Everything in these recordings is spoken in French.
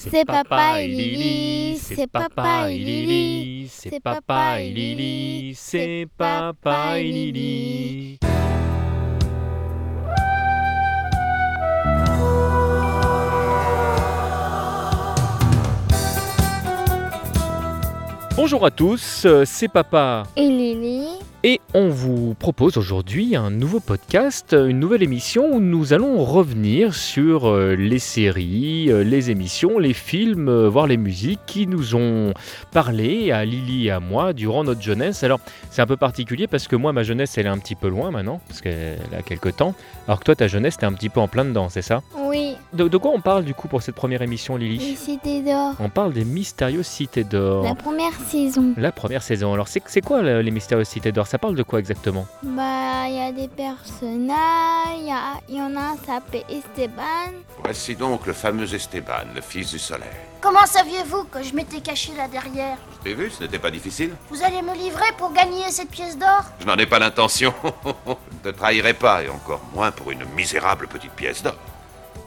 C'est papa et Lily, c'est papa et Lily, c'est papa et Lily, c'est papa et Lily. Bonjour à tous, euh, c'est Papa Et Lily et on vous propose aujourd'hui un nouveau podcast, une nouvelle émission où nous allons revenir sur euh, les séries, euh, les émissions, les films, euh, voire les musiques qui nous ont parlé à Lily et à moi durant notre jeunesse. Alors c'est un peu particulier parce que moi ma jeunesse elle est un petit peu loin maintenant, parce qu'elle a quelques temps, alors que toi ta jeunesse t'es un petit peu en plein dedans, c'est ça? Oui, de, de quoi on parle du coup pour cette première émission Lily les cités d'or. On parle des mystérieuses cités d'or. La première saison. La première saison. Alors c'est quoi le- les mystérieuses cités d'or? Ça parle de quoi exactement? Bah, il y a des personnages, il y, a- il y en a un s'appelle Esteban. Voici donc le fameux Esteban, le fils du soleil. Comment saviez-vous que je m'étais caché là derrière? Je t'ai vu, ce n'était pas difficile. Vous allez me livrer pour gagner cette pièce d'or? Je n'en ai pas l'intention. Je ne te trahirai pas, et encore moins pour une misérable petite pièce d'or.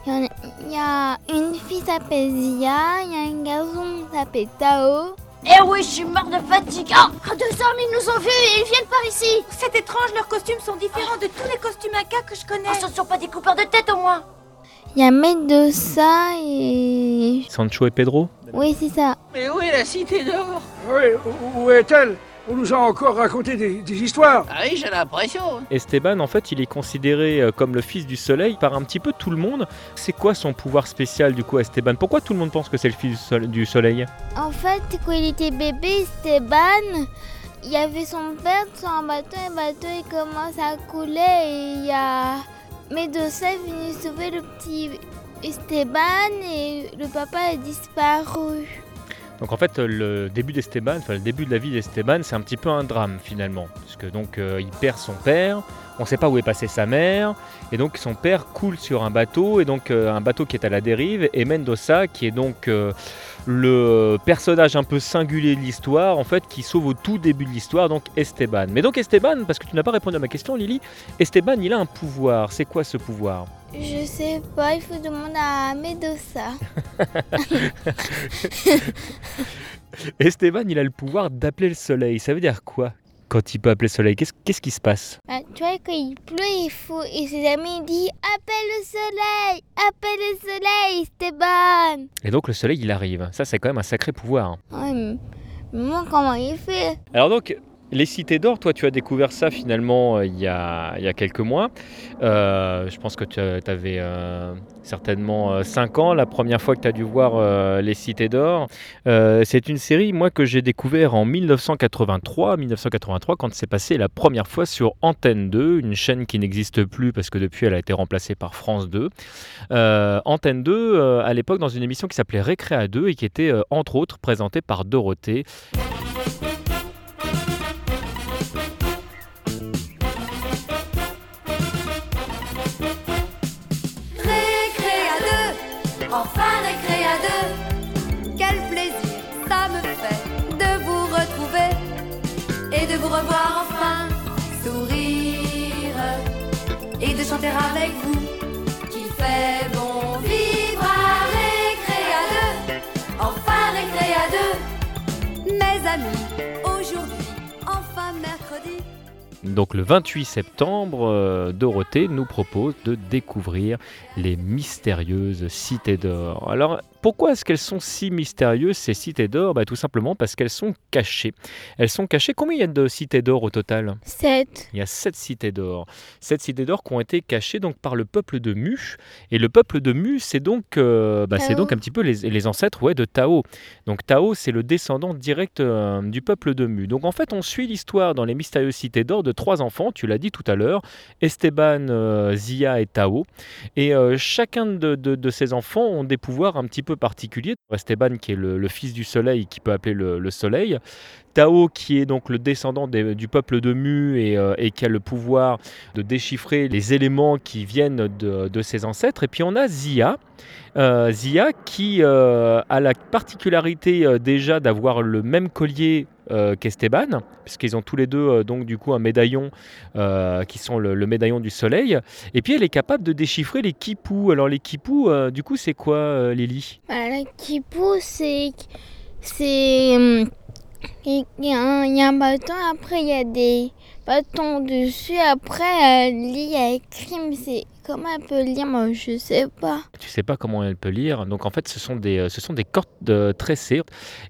Il y, a- il y a une fille s'appelle Zia, il y a un garçon qui s'appelle Tao. Eh oui, je suis mort de fatigue Ah, Deux hommes, ils nous ont vus et ils viennent par ici C'est étrange, leurs costumes sont différents de tous les costumes Inca que je connais. Oh, ce ne sont pas des coupeurs de tête au moins Il y a Mendoza et... Sancho et Pedro? Oui, c'est ça. Mais où est la cité d'or Oui, où- où est-elle? On nous a encore raconté des, des histoires. Ah oui, j'ai l'impression. Esteban, en fait, il est considéré euh, comme le fils du soleil par un petit peu tout le monde. C'est quoi son pouvoir spécial du coup, Esteban? Pourquoi tout le monde pense que c'est le fils du sole- du soleil? En fait, quand il était bébé, Esteban, il y avait son père sur un bateau, et le bateau il commence à couler et il y a Medusa est venu sauver le petit Esteban et le papa a disparu. Donc en fait, le début d'Esteban, enfin le début de la vie d'Esteban, c'est un petit peu un drame finalement, puisque donc euh, il perd son père, on ne sait pas où est passée sa mère, et donc son père coule sur un bateau, et donc euh, un bateau qui est à la dérive, et Mendoza, qui est donc euh, le personnage un peu singulier de l'histoire, en fait, qui sauve au tout début de l'histoire, donc Esteban. Mais donc Esteban, parce que tu n'as pas répondu à ma question, Lily, Esteban, il a un pouvoir. C'est quoi ce pouvoir? Je sais pas, il faut demander à Medusa. Esteban, il a le pouvoir d'appeler le soleil. Ça veut dire quoi quand il peut appeler le soleil? Qu'est-ce qu'est-ce qui se passe? Bah, tu vois, quand il pleut, il faut. Et ses amis disent Appelle le soleil Appelle le soleil, Esteban Et donc le soleil, il arrive. Ça, c'est quand même un sacré pouvoir. Ouais, mais moi, comment il fait? Alors donc, les cités d'or, toi, tu as découvert ça finalement euh, il, y a, quelques mois. Euh, je pense que tu avais certainement 5 ans la première fois que tu as dû voir euh, les cités d'or. Euh, c'est une série, moi, que j'ai découvert en 1983, 1983 quand c'est passé la première fois sur Antenne 2, une chaîne qui n'existe plus parce que depuis elle a été remplacée par France 2. Euh, Antenne 2, euh, à l'époque, dans une émission qui s'appelait Récréa 2 et qui était euh, entre autres présentée par Dorothée. Donc le 28 septembre, euh, Dorothée nous propose de découvrir les mystérieuses cités d'or. Alors pourquoi est-ce qu'elles sont si mystérieuses ces cités d'or? Bah, Tout simplement parce qu'elles sont cachées. Elles sont cachées. Combien il y a de cités d'or au total? 7. Il y a sept cités d'or. Sept cités d'or qui ont été cachées donc par le peuple de Mu. Et le peuple de Mu, c'est donc, euh, bah, c'est donc un petit peu les, les ancêtres ouais, de Tao. Donc Tao, c'est le descendant direct euh, du peuple de Mu. Donc en fait, on suit l'histoire dans les mystérieuses cités d'or de trois enfants, tu l'as dit tout à l'heure, Esteban, euh, Zia et Tao. Et euh, chacun de, de- ces enfants ont des pouvoirs un petit peu particuliers. Esteban, qui est le, fils du soleil, qui peut appeler le, le soleil. Tao qui est donc le descendant des- du peuple de Mu et, euh, et qui a le pouvoir de déchiffrer les éléments qui viennent de, ses ancêtres. Et puis on a Zia, euh, Zia qui euh, a la particularité déjà d'avoir le même collier qu'Esteban, puisqu'ils ont tous les deux donc du coup un médaillon qui sont le, médaillon du soleil. Et puis elle est capable de déchiffrer les kipous. Alors les euh, du coup c'est quoi Lily? Qui pousse, c'est. C'est. Il y, a un- bâton, après il y a des bâtons dessus. Après, euh, lit avec crime, c'est. Comment elle peut lire? Moi, je sais pas. Tu sais pas comment elle peut lire. Donc en fait, ce sont des, euh, ce sont des cordes euh, tressées.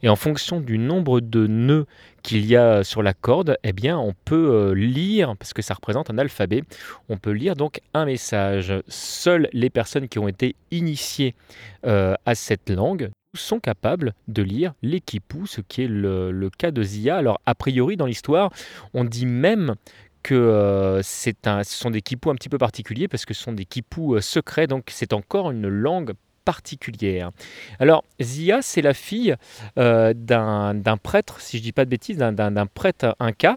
Et en fonction du nombre de nœuds qu'il y a sur la corde, eh bien, on peut euh, lire, parce que ça représente un alphabet, on peut lire donc un message. Seules les personnes qui ont été initiées à cette langue sont capables de lire les kipous, ce qui est le, le cas de Zia. Alors, a priori, dans l'histoire, on dit même que euh, c'est un, ce sont des kipous un petit peu particuliers parce que ce sont des kipous euh, secrets, donc c'est encore une langue particulière. Alors, Zia, c'est la fille euh, d'un d'un prêtre, si je dis pas de bêtises, d'un- d'un d'un prêtre inca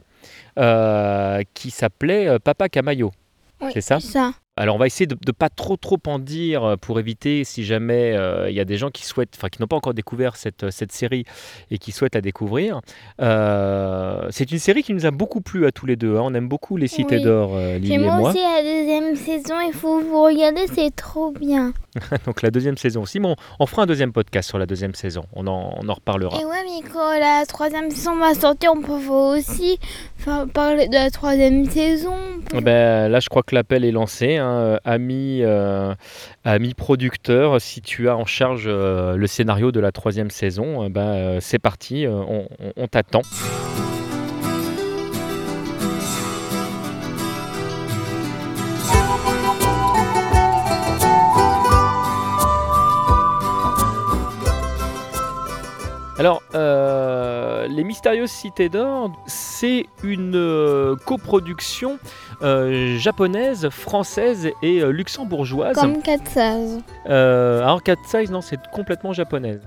qui s'appelait Papa Camayo. Oui, C'est ça? Ça. Alors on va essayer de ne pas trop trop en dire euh, pour éviter si jamais euh, il y a des gens qui souhaitent, enfin qui n'ont pas encore découvert cette, euh, cette série et qui souhaitent la découvrir. Euh, c'est une série qui nous a beaucoup plu à tous les deux. hein. On aime beaucoup les Cités Oui. d'Or, euh, Lily Et moi. aussi, la deuxième saison, il faut vous regarder, c'est trop bien. Donc la deuxième saison aussi. Bon, on fera un deuxième podcast sur la deuxième saison. On en, on en reparlera. Et ouais, mais quand la troisième saison va sortir, on peut aussi parler de la troisième saison. Ben, là, je crois que l'appel est lancé. hein. Euh, Ami, euh, ami producteur, si tu as en charge euh, le scénario de la troisième saison, ben, euh, c'est parti, on, on- on t'attend. Alors, euh, Les Mystérieuses Cités d'Or, c'est une euh, coproduction euh, japonaise, française et luxembourgeoise. Comme 4 16. Euh, alors, Cat Size, non, c'est complètement japonaise.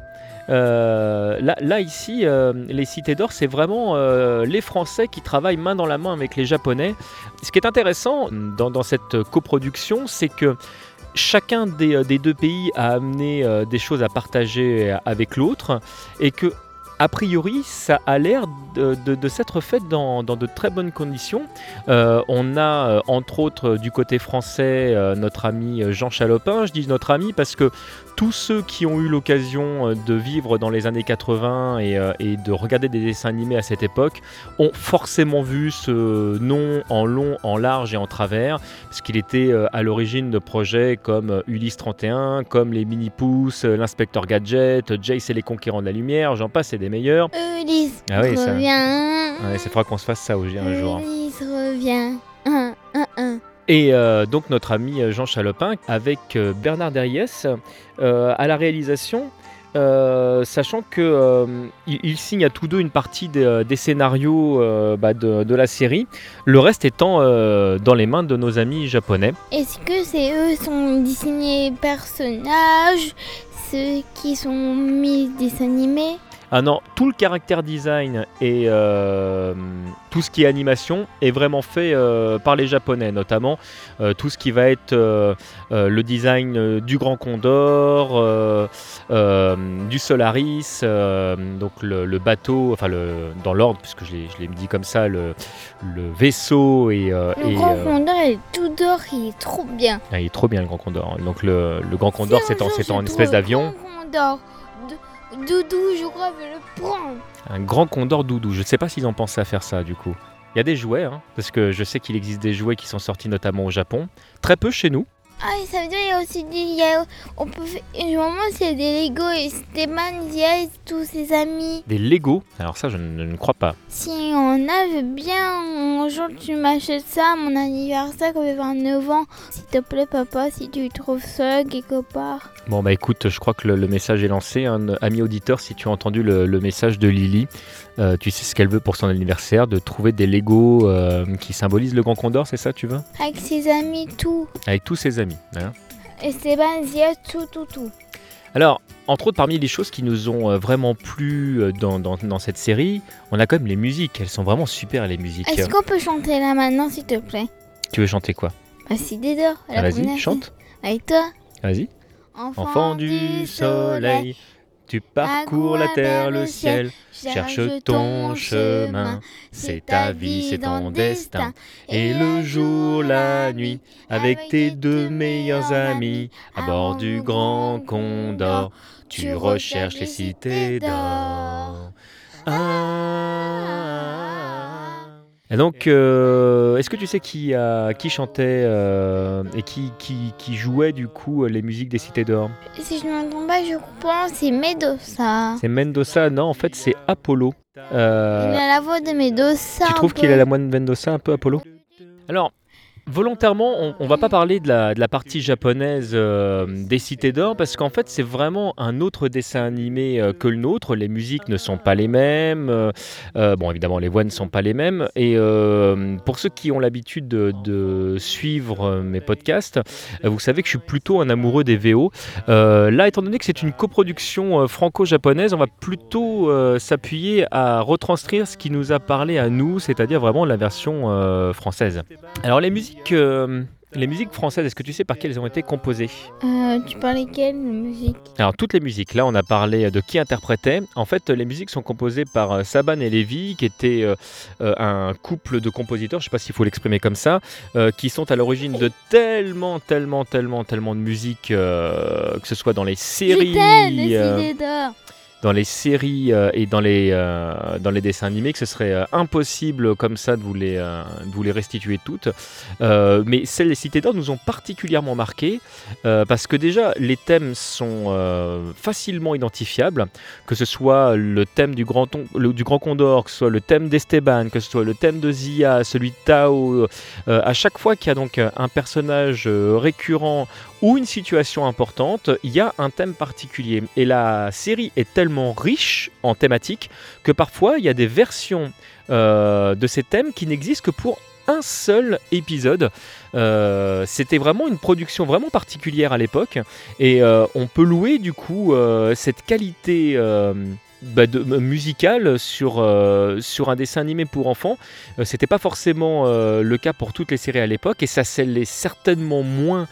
Euh, là, là, ici, euh, les Cités d'Or, c'est vraiment euh, les Français qui travaillent main dans la main avec les Japonais. Ce qui est intéressant dans, dans cette coproduction, c'est que chacun des, euh, des deux pays a amené euh, des choses à partager avec l'autre et que a priori, ça a l'air de, de- s'être fait dans, dans de très bonnes conditions. Euh, on a, euh, entre autres, du côté français, euh, notre ami euh, Jean Chalopin. Je dis notre ami parce que tous ceux qui ont eu l'occasion euh, de vivre dans les années 80 et, euh, et de regarder des dessins animés à cette époque ont forcément vu ce nom en long, en large et en travers, parce qu'il était euh, à l'origine de projets comme Ulysse 31, comme les Mini-Pouces, euh, l'Inspecteur Gadget, Jace et les Conquérants de la Lumière, j'en passe, c'est des meilleurs. Ulysse Ah oui, ça-. Ouais, c'est faudra qu'on se fasse ça un jour. Ulysse revient. Un, un, un. Et euh, donc notre ami euh, Jean Chalopin avec euh, Bernard Derriès à la réalisation, sachant que euh, ils, ils signent à tous deux une partie des, scénarios bah, de, la série, le reste étant dans les mains de nos amis japonais. Est-ce que c'est eux qui sont dessinés personnages, ceux qui sont mis des animés? Ah non, tout le caractère design et euh, tout ce qui est animation est vraiment fait euh, par les Japonais, notamment euh, tout ce qui va être le design du Grand Condor, du Solaris, donc le, le bateau, enfin le, dans l'ordre, puisque je l'ai dit comme ça, le, le vaisseau et, Le et, grand condor est tout d'or, il est trop bien. ah, il est trop bien le Grand Condor. Donc le, Grand Condor, c'est en, en espèce d'avion. grand condor, Doudou, je crois, veut le prendre. Un grand condor doudou. Je ne sais pas s'ils ont pensé à faire ça du coup. Il y a des jouets, hein, parce que je sais qu'il existe des jouets qui sont sortis notamment au Japon. Très peu chez nous. Ah, et ça veut dire qu'il y a aussi des. il y a- on peut faire. Normalement, c'est des Lego et Stéphane, il y a tous ses amis. Des Lego. Alors ça, je ne, crois pas. Si on a, bien. Un jour, tu m'achètes ça à mon anniversaire quand je vais avoir 9 ans. S'il te plaît, papa, si tu trouves ça quelque part. Bon bah écoute, je crois que le, le message est lancé. hein. Ami auditeur, si tu as entendu le, le message de Lily, euh, tu sais ce qu'elle veut pour son anniversaire, de trouver des Lego euh, qui symbolisent le Grand Condor, c'est ça tu veux? Avec ses amis, tout. Avec tous ses amis. Hein. Tout, tout, tout. Alors, entre autres, parmi les choses qui nous ont euh, vraiment plu euh, dans, dans- dans cette série, on a quand même les musiques. Elles sont vraiment super, les musiques. Est-ce qu'on peut chanter là maintenant, s'il te plaît? Tu veux chanter quoi? Bah, si. Ah, Vas-y, chante. Avec toi? Vas-y. Enfant, Enfant du soleil, tu parcours la terre, le ciel, cherche ton chemin. C'est ta vie, c'est ton destin. Et le jour, la nuit, avec tes deux meilleurs amis, à bord du grand condor, tu recherches les cités d'or. Ah. Et donc, euh, est-ce que tu sais qui, a- qui chantait euh, et qui, qui, qui jouait du coup les musiques des cités d'or? Si je ne me trompe pas, je pense c'est Medosa. C'est Mendoza Non, en fait, c'est Apollo. Euh, Il a la voix de Medosa. tu trouves qu'il a la moine Mendoza un peu Apollo? Alors, volontairement, on, on va pas parler de la, de la partie japonaise euh, des Cités d'Or parce qu'en fait, c'est vraiment un autre dessin animé euh, que le nôtre. Les musiques ne sont pas les mêmes. euh, bon, évidemment, les voix ne sont pas les mêmes. Et pour ceux qui ont l'habitude de, de suivre mes podcasts, vous savez que je suis plutôt un amoureux des VO. Là, étant donné que c'est une coproduction franco-japonaise, on va plutôt s'appuyer à retranscrire ce qui nous a parlé à nous, c'est-à-dire vraiment la version française. Alors les musiques, euh, les musiques françaises, est-ce que tu sais par qui elles ont été composées Euh, tu parlais quelle musique Alors toutes les musiques, là on a parlé de qui interprétait. En fait, les musiques sont composées par euh, Saban et Lévy, qui étaient euh, un couple de compositeurs, je sais pas s'il faut l'exprimer comme ça, qui sont à l'origine de tellement, tellement, tellement, tellement de musique, que ce soit dans les séries. T'aime, les. Dans les séries euh, et dans les, euh, dans les dessins animés que ce serait euh, impossible comme ça de vous les, de vous les restituer toutes. Mais celles des Cités d'Or nous ont particulièrement marqué parce que déjà les thèmes sont facilement identifiables, que ce soit le thème du Grand, Ton- du grand Condor, que ce soit le thème d'Esteban, que ce soit le thème de Zia, celui de Tao. à chaque fois qu'il y a donc un personnage récurrent ou une situation importante, il y a un thème particulier. Et la série est tellement riche en thématiques que parfois il y a des versions euh, de ces thèmes qui n'existent que pour un seul épisode. Euh, C'était vraiment une production vraiment particulière à l'époque et euh, on peut louer du coup cette qualité. bah, musicale sur, sur un dessin animé pour enfants. C'était pas forcément le cas pour toutes les séries à l'époque et ça c'est l'est certainement moins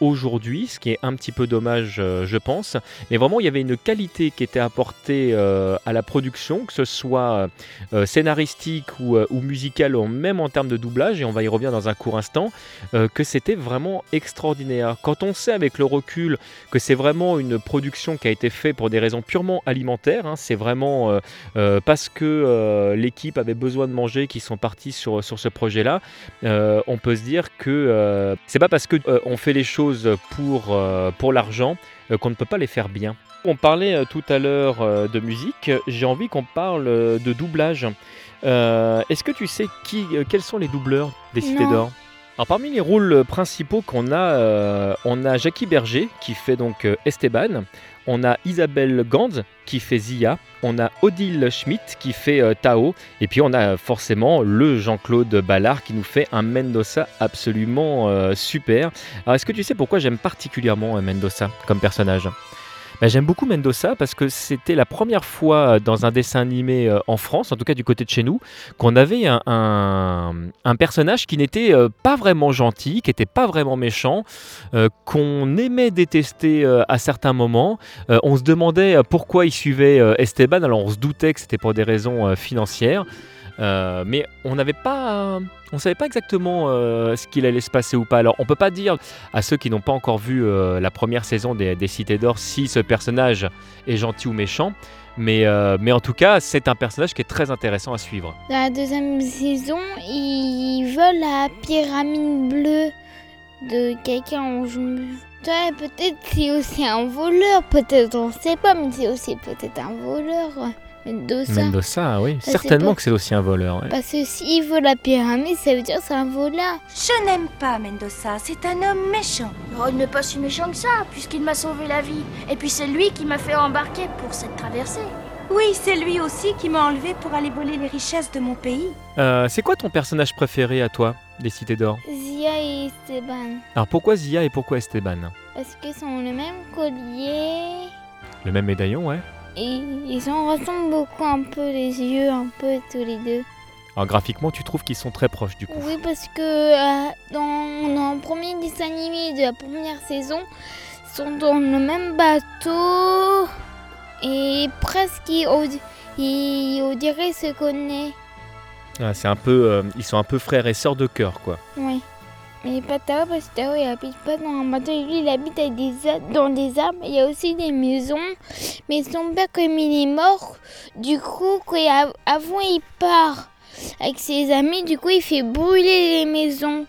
aujourd'hui, ce qui est un petit peu dommage, euh, je pense. Mais vraiment, il y avait une qualité qui était apportée euh, à la production, que ce soit euh, scénaristique ou, euh, ou même en termes de doublage, et on va y revenir dans un court instant, euh, que c'était vraiment extraordinaire. Quand on sait avec le recul que c'est vraiment une production qui a été faite pour des raisons purement alimentaires, hein, c'est vraiment euh, euh, parce que euh, l'équipe avait besoin de manger qu'ils sont partis sur, sur ce projet-là, euh, on peut se dire que euh, c'est pas parce que euh, on fait les choses pour, euh, pour l'argent euh, qu'on ne peut pas les faire bien. On parlait euh, tout à l'heure de musique, j'ai envie qu'on parle de doublage. Euh, Est-ce que tu sais qui, quels sont les doubleurs des Cités d'Or? Alors parmi les rôles principaux qu'on a, euh, on a Jackie Berger qui fait donc euh, Esteban, on a Isabelle Gand qui fait Zia, on a Odile Schmidt qui fait euh, Tao, et puis on a forcément le Jean-Claude Ballard qui nous fait un Mendoza absolument super. Alors est-ce que tu sais pourquoi j'aime particulièrement Mendoza comme personnage? Ben, J'aime beaucoup Mendoza parce que c'était la première fois euh, dans un dessin animé euh, en France, en tout cas du côté de chez nous, qu'on avait un, personnage qui n'était euh, pas vraiment gentil, qui n'était pas vraiment méchant, qu'on aimait détester à certains moments. On se demandait pourquoi il suivait Esteban, alors on se doutait que c'était pour des raisons financières. Euh, mais on n'avait pas, on savait pas exactement euh, ce qu'il allait se passer ou pas. Alors on peut pas dire à ceux qui n'ont pas encore vu euh, la première saison des, Cités d'Or si ce personnage est gentil ou méchant. Mais, mais en tout cas, c'est un personnage qui est très intéressant à suivre. Dans la deuxième saison, ils volent la pyramide bleue de quelqu'un. Je. Ouais, peut-être c'est aussi un voleur, peut-être on sait pas, mais c'est aussi peut-être un voleur. Mendoza. Mendoza, oui, c'est certainement que c'est aussi un voleur. ouais. Parce que s'il vole la pyramide, ça veut dire que c'est un voleur. Je n'aime pas Mendoza, c'est un homme méchant. Oh, il n'est pas si méchant que ça, puisqu'il m'a sauvé la vie. Et puis c'est lui qui m'a fait embarquer pour cette traversée. Oui, c'est lui aussi qui m'a enlevé pour aller voler les richesses de mon pays. Euh, c'est quoi ton personnage préféré à toi des Cités d'Or Zia et Esteban. Alors pourquoi Zia et pourquoi Esteban? Parce qu'ils ont le même collier. Le même médaillon, ouais. Et ils en ressemblent beaucoup un peu les yeux, un peu tous les deux. Alors graphiquement, tu trouves qu'ils sont très proches du coup. Oui, parce que euh, dans, dans le premier dessin animé de la première saison, ils sont dans le même bateau et presque ils- on, ils- on dirait se connaissent. Ah, c'est un peu, euh, ils sont un peu frères et sœurs de cœur, quoi. Oui. Mais pas Tao, parce que Tao, il habite pas dans un bateau. Lui, il habite avec des dans des arbres. Il y a aussi des maisons. Mais son père, comme il est mort, du coup, quand avant, il part avec ses amis. Du coup, il fait brûler les maisons.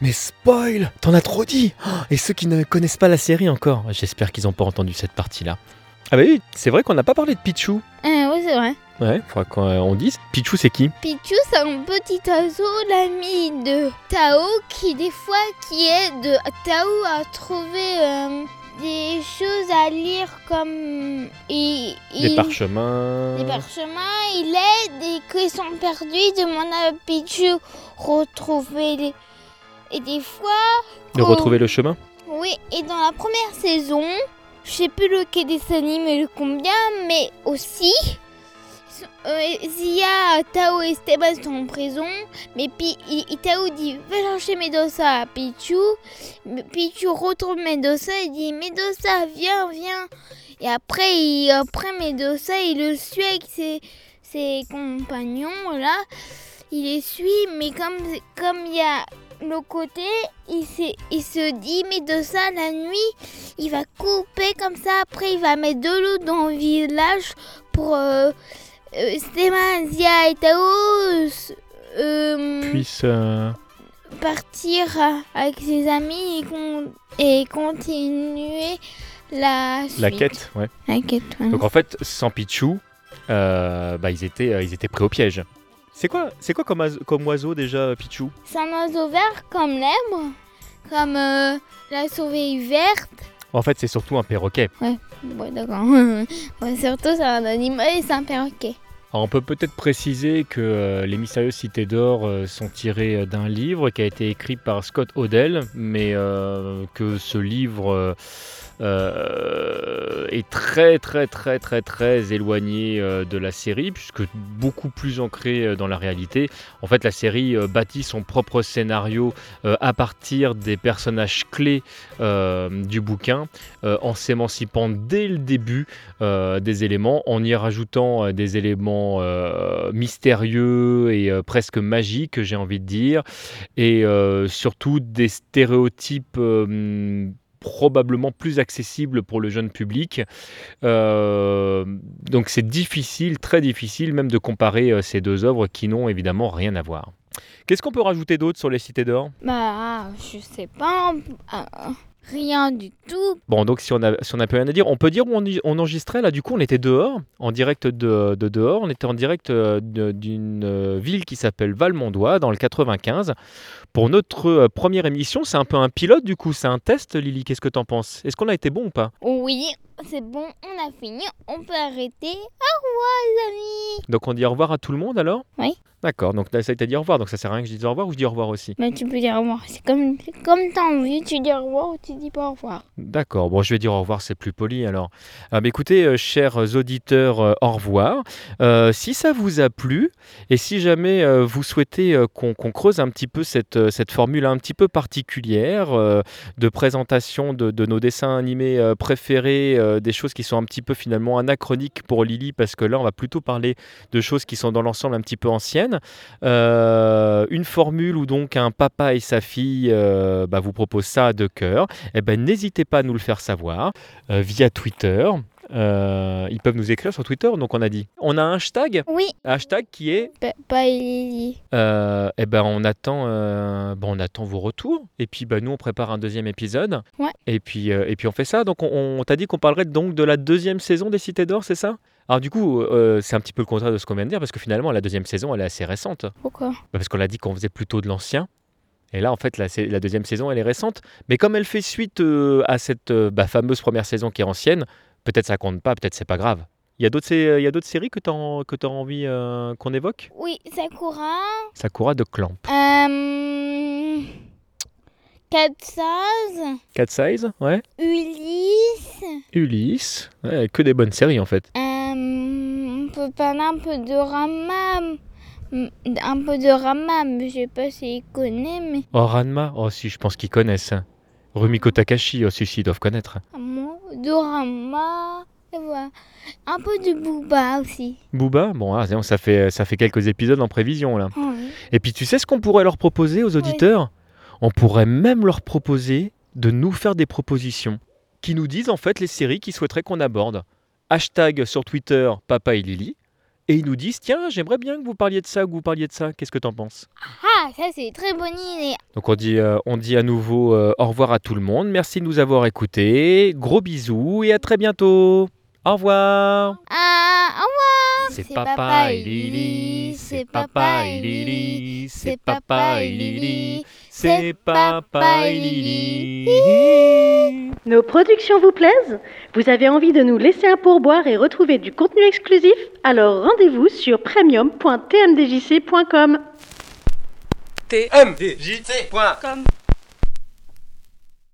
Mais spoil T'en as trop dit Et ceux qui ne connaissent pas la série encore, j'espère qu'ils n'ont pas entendu cette partie-là. Ah bah oui, c'est vrai qu'on n'a pas parlé de Pichou. Ah, oui, c'est vrai. Ouais, faudra qu'on dise. Pichou, c'est qui? Pichou, c'est un petit oiseau, l'ami de Tao, qui des fois qui aide Tao à trouver euh, des choses à lire comme il, Des parchemins. des parchemins. Il aide et qu'ils sont perdus, il demande à Pichou retrouver les... Et des fois, De Oh. retrouver le chemin? Oui, et dans la première saison, je sais plus lequel des animés le combien, mais aussi, euh, Zia, Tao et Esteban sont en prison, mais puis Tao dit va chercher Medosa Pichu, Pichu retrouve Medosa et dit Medosa viens viens, et après il, après Medosa il le suit avec ses, compagnons là, il les suit, mais comme il y a le côté, il, se dit, mais la nuit, il va couper comme ça. Après, il va mettre de l'eau dans le village pour euh, euh, Stéphane, Zia et Tao euh, Puisse. euh, partir avec ses amis et, con- et continuer la La quête, ouais. La quête, ouais. Donc en fait, sans Pichou, euh, bah, ils, étaient, euh, ils étaient pris au piège. C'est quoi, c'est quoi comme, oiseau- comme oiseau déjà, Pichou? C'est un oiseau vert comme l'aigle, comme euh, la sauveille verte. En fait, c'est surtout un perroquet. Ouais, d'accord. ouais, surtout, c'est un animal et c'est un perroquet. Alors, on peut peut-être préciser que euh, Les Mystérieuses Cités d'Or euh, sont tirées euh, d'un livre qui a été écrit par Scott Odell, mais que ce livre euh, est très très très très très éloigné euh, de la série, puisque beaucoup plus ancré euh, dans la réalité. En fait, la série bâtit son propre scénario à partir des personnages clés du bouquin, en s'émancipant dès le début des éléments, en y rajoutant des éléments mystérieux et presque magiques, j'ai envie de dire, et surtout des stéréotypes probablement plus accessibles pour le jeune public. Euh, donc c'est difficile, très difficile même de comparer euh, ces deux œuvres qui n'ont évidemment rien à voir. Qu'est-ce qu'on peut rajouter d'autre sur les cités d'or? Bah, je sais pas. euh, rien du tout. Bon, donc si on a, si on a plus rien à dire, on peut dire où on, enregistrait là. Du coup, on était dehors, en direct de, de dehors. On était en direct euh, d'une euh, ville qui s'appelle Valmondois, dans le 95. Pour notre euh, première émission, c'est un peu un pilote du coup, c'est un test, Lily. Qu'est-ce que t'en penses? Est-ce qu'on a été bon ou pas? Oui, c'est bon, on a fini. On peut arrêter. Au revoir, les amis. Donc on dit au revoir à tout le monde alors? Oui. D'accord, donc là, ça t'a dit au revoir, donc ça sert à rien que je dise au revoir ou je dis au revoir aussi? Mais tu peux dire au revoir. C'est comme, comme t'as envie. Tu dis au revoir ou tu dis pas au revoir. D'accord, bon, je vais dire au revoir, c'est plus poli alors. Ah, bah, écoutez, euh, chers auditeurs, euh, au revoir. Euh, si ça vous a plu, et si jamais euh, vous souhaitez qu'on creuse un petit peu cette, cette formule un petit peu particulière de présentation de, de nos dessins animés préférés, euh, des choses qui sont un petit peu finalement anachroniques pour Lily, parce que là, on va plutôt parler de choses qui sont dans l'ensemble un petit peu anciennes. Euh, une formule où donc un papa et sa fille euh, bah, vous proposent ça de cœur eh ben, n'hésitez pas à nous le faire savoir via Twitter. Euh, ils peuvent nous écrire sur Twitter, donc on a dit. On a un hashtag, Oui, hashtag qui est, euh, eh ben on attend, euh, on attend vos retours, et puis bah, nous on prépare un deuxième épisode, Ouais. et puis euh, et puis on fait ça. Donc on, on t'a dit qu'on parlerait donc de la deuxième saison des Cités d'Or, c'est ça? Alors du coup, euh, c'est un petit peu le contraire de ce qu'on vient de dire, parce que finalement la deuxième saison elle est assez récente. Pourquoi? Bah, Parce qu'on l'a dit qu'on faisait plutôt de l'ancien. Et là, en fait, la, deuxième saison, elle est récente. Mais comme elle fait suite euh, à cette euh, bah, fameuse première saison qui est ancienne, peut-être ça compte pas, peut-être c'est pas grave. Il y a d'autres sé- il y a d'autres séries que tu as, envie euh, qu'on évoque? Oui, Sakura. Sakura de Clamp. Euh... Cat Size, Cat Size, ouais. Ulysse. Ulysse, ouais, que des bonnes séries en fait. Euh, on peut parler un peu de Rama. Mm, Un peu de Rama, mais je sais pas s'il connaît, mais Oh, Ranma, oh si, je pense qu'ils connaissent. Rumiko Takashi, oh si, si, ils doivent connaître. un mot de Rama. Et voilà. Un peu de Booba aussi. Booba, bon, ah, ça fait, ça fait quelques épisodes en prévision là. Oui. Et puis tu sais ce qu'on pourrait leur proposer aux auditeurs? On pourrait même leur proposer de nous faire des propositions qui nous disent en fait les séries qu'ils souhaiteraient qu'on aborde. Hashtag sur Twitter Papa et Lily. Et ils nous disent tiens j'aimerais bien que vous parliez de ça, que vous parliez de ça. Qu'est-ce que t'en penses? Ah, ça c'est une très bonne idée. Donc on dit, euh, on dit à nouveau euh, au revoir à tout le monde. Merci de nous avoir écoutés. Gros bisous et à très bientôt. Au revoir. Ah, au revoir. C'est papa et Lily, c'est papa et Lily, c'est papa et Lily, c'est papa et Lily. Nos productions vous plaisent. Vous avez envie de nous laisser un pourboire et retrouver du contenu exclusif? Alors rendez-vous sur premium.tmdjc.com. tmdjc.com